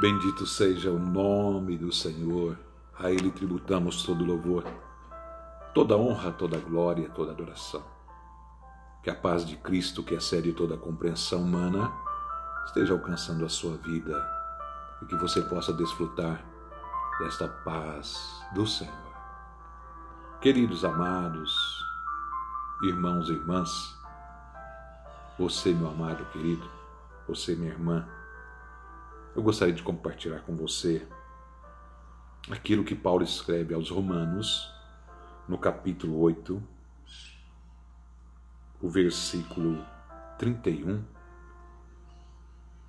Bendito seja o nome do Senhor, a Ele tributamos todo louvor, toda honra, toda glória, toda adoração. Que a paz de Cristo, que excede toda a compreensão humana, esteja alcançando a sua vida e que você possa desfrutar desta paz do Senhor. Queridos amados, irmãos e irmãs, você, meu amado querido, você, minha irmã, eu gostaria de compartilhar com você aquilo que Paulo escreve aos Romanos, no capítulo 8, o versículo 31.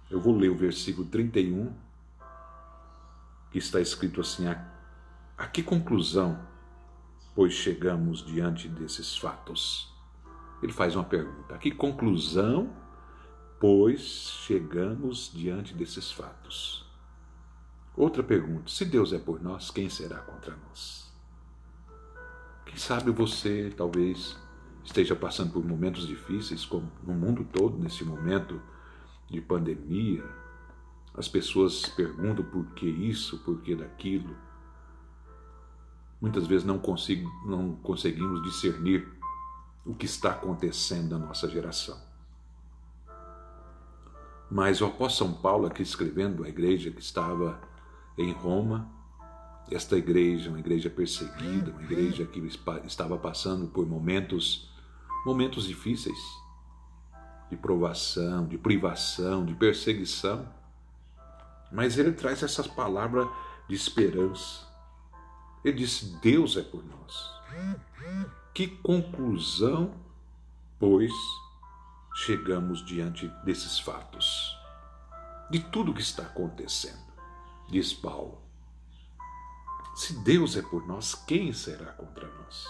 Eu vou ler o versículo 31, que está escrito assim: A, a que conclusão, pois chegamos diante desses fatos? Ele faz uma pergunta: a que conclusão pois chegamos diante desses fatos. Outra pergunta: se Deus é por nós, quem será contra nós? Quem sabe você talvez esteja passando por momentos difíceis, como no mundo todo, nesse momento de pandemia. As pessoas perguntam por que isso, por que daquilo. Muitas vezes não, consigo, não conseguimos discernir o que está acontecendo na nossa geração. Mas o apóstolo São Paulo, aqui escrevendo a igreja que estava em Roma, esta igreja, uma igreja perseguida, uma igreja que estava passando por momentos, momentos difíceis, de provação, de privação, de perseguição. Mas ele traz essas palavras de esperança. Ele disse: Deus é por nós. Que conclusão, pois, chegamos diante desses fatos, de tudo que está acontecendo, diz Paulo. Se Deus é por nós, quem será contra nós?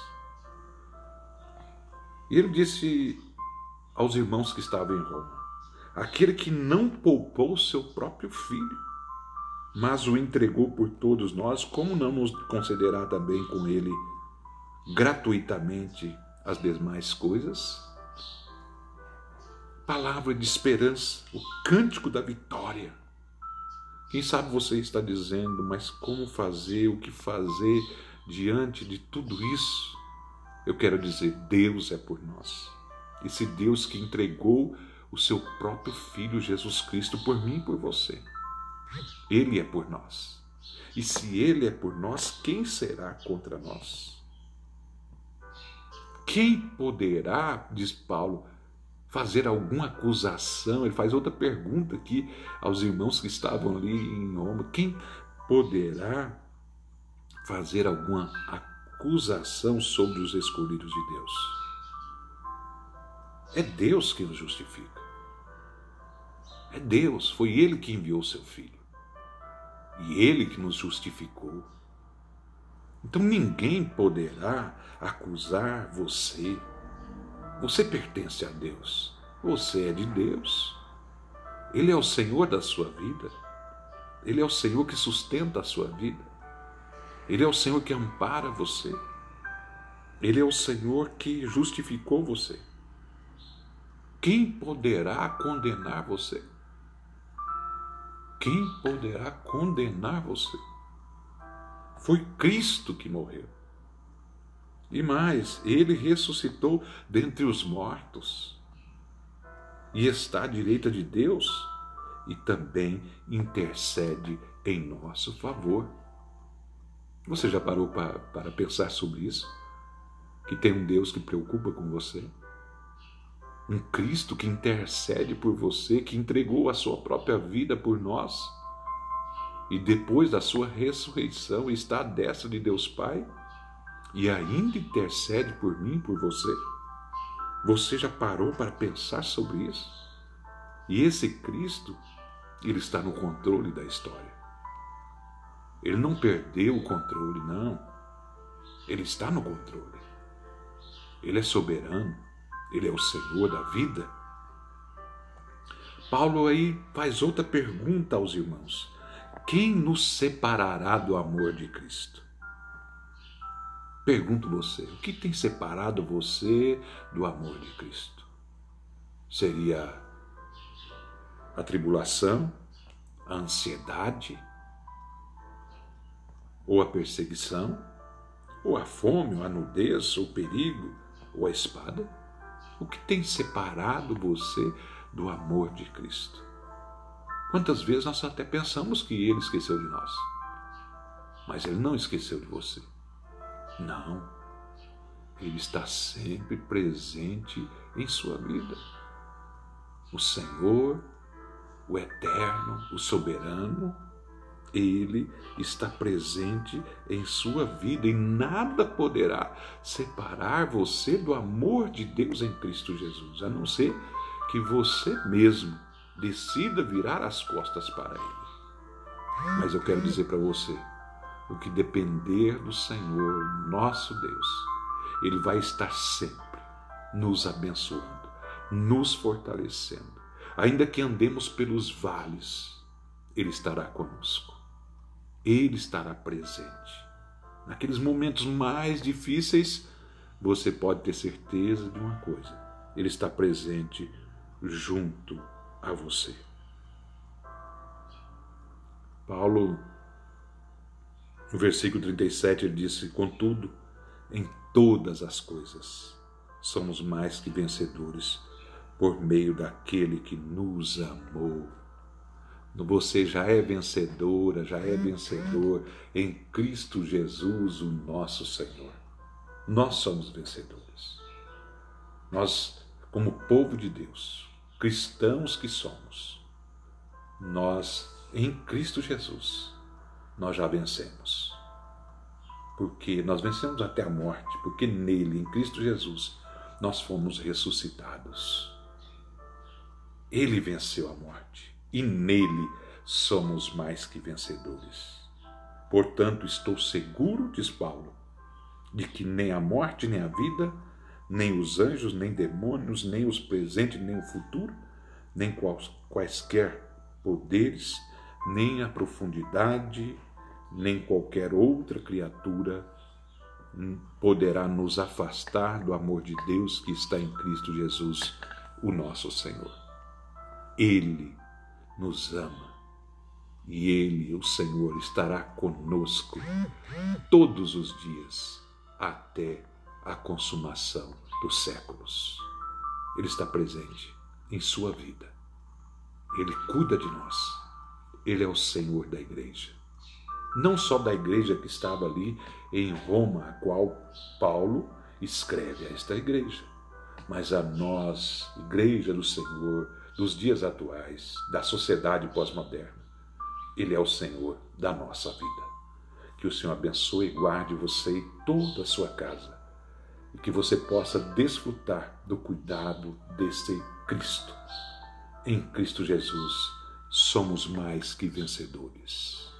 E ele disse aos irmãos que estavam em Roma: aquele que não poupou seu próprio filho, mas o entregou por todos nós, como não nos concederá também com ele gratuitamente as demais coisas? Palavra de esperança, o cântico da vitória. Quem sabe você está dizendo, mas como fazer, o que fazer diante de tudo isso? Eu quero dizer, Deus é por nós. Esse Deus que entregou o seu próprio Filho Jesus Cristo por mim e por você. Ele é por nós. E se Ele é por nós, quem será contra nós? Quem poderá, diz Paulo, fazer alguma acusação. Ele faz outra pergunta aqui aos irmãos que estavam ali em Roma: quem poderá fazer alguma acusação sobre os escolhidos de Deus? É Deus que nos justifica. É Deus, foi Ele que enviou seu Filho. E Ele que nos justificou. Então ninguém poderá acusar você você pertence a Deus. Você é de Deus. Ele é o Senhor da sua vida. Ele é o Senhor que sustenta a sua vida. Ele é o Senhor que ampara você. Ele é o Senhor que justificou você. Quem poderá condenar você? Quem poderá condenar você? Foi Cristo que morreu. E mais, ele ressuscitou dentre os mortos e está à direita de Deus e também intercede em nosso favor. Você já parou para, para pensar sobre isso? Que tem um Deus que preocupa com você? Um Cristo que intercede por você, que entregou a sua própria vida por nós e depois da sua ressurreição está à destra de Deus Pai? E ainda intercede por mim, por você? Você já parou para pensar sobre isso? E esse Cristo, ele está no controle da história. Ele não perdeu o controle, não. Ele está no controle. Ele é soberano. Ele é o Senhor da vida. Paulo aí faz outra pergunta aos irmãos: Quem nos separará do amor de Cristo? Pergunto você, o que tem separado você do amor de Cristo? Seria a tribulação, A ansiedade? Ou a perseguição? Ou a fome, ou a nudez, ou o perigo, ou a espada? O que tem separado você do amor de Cristo? Quantas vezes nós até pensamos que Ele esqueceu de nós? Mas Ele não esqueceu de você. Não. Ele está sempre presente em sua vida. O Senhor, o Eterno, o Soberano, Ele está presente em sua vida e nada poderá separar você do amor de Deus em Cristo Jesus, a não ser que você mesmo decida virar as costas para Ele. Mas eu quero dizer para você: o que depender do Senhor, nosso Deus, Ele vai estar sempre nos abençoando, nos fortalecendo. Ainda que andemos pelos vales, Ele estará conosco. Ele estará presente. Naqueles momentos mais difíceis, você pode ter certeza de uma coisa: Ele está presente junto a você. Paulo, no versículo 37, ele disse: Contudo, em todas as coisas somos mais que vencedores por meio daquele que nos amou. Você já é vencedora, já é vencedor em Cristo Jesus, o nosso Senhor. Nós somos vencedores. Nós, como povo de Deus, cristãos que somos, nós, em Cristo Jesus, nós já vencemos. Porque nós vencemos até a morte, porque nele, em Cristo Jesus, nós fomos ressuscitados. Ele venceu a morte e nele somos mais que vencedores. Portanto, estou seguro, diz Paulo, de que nem a morte nem a vida nem os anjos, nem demônios, nem os presentes, nem o futuro, nem quaisquer poderes, nem a profundidade, nem qualquer outra criatura poderá nos afastar do amor de Deus que está em Cristo Jesus, o nosso Senhor. Ele nos ama e Ele, o Senhor, estará conosco todos os dias até a consumação dos séculos. Ele está presente em sua vida. Ele cuida de nós. Ele é o Senhor da igreja. Não só da igreja que estava ali em Roma, a qual Paulo escreve a esta igreja, mas a nós, igreja do Senhor, dos dias atuais, da sociedade pós-moderna. Ele é o Senhor da nossa vida. Que o Senhor abençoe e guarde você e toda a sua casa e que você possa desfrutar do cuidado desse Cristo. Em Cristo Jesus somos mais que vencedores.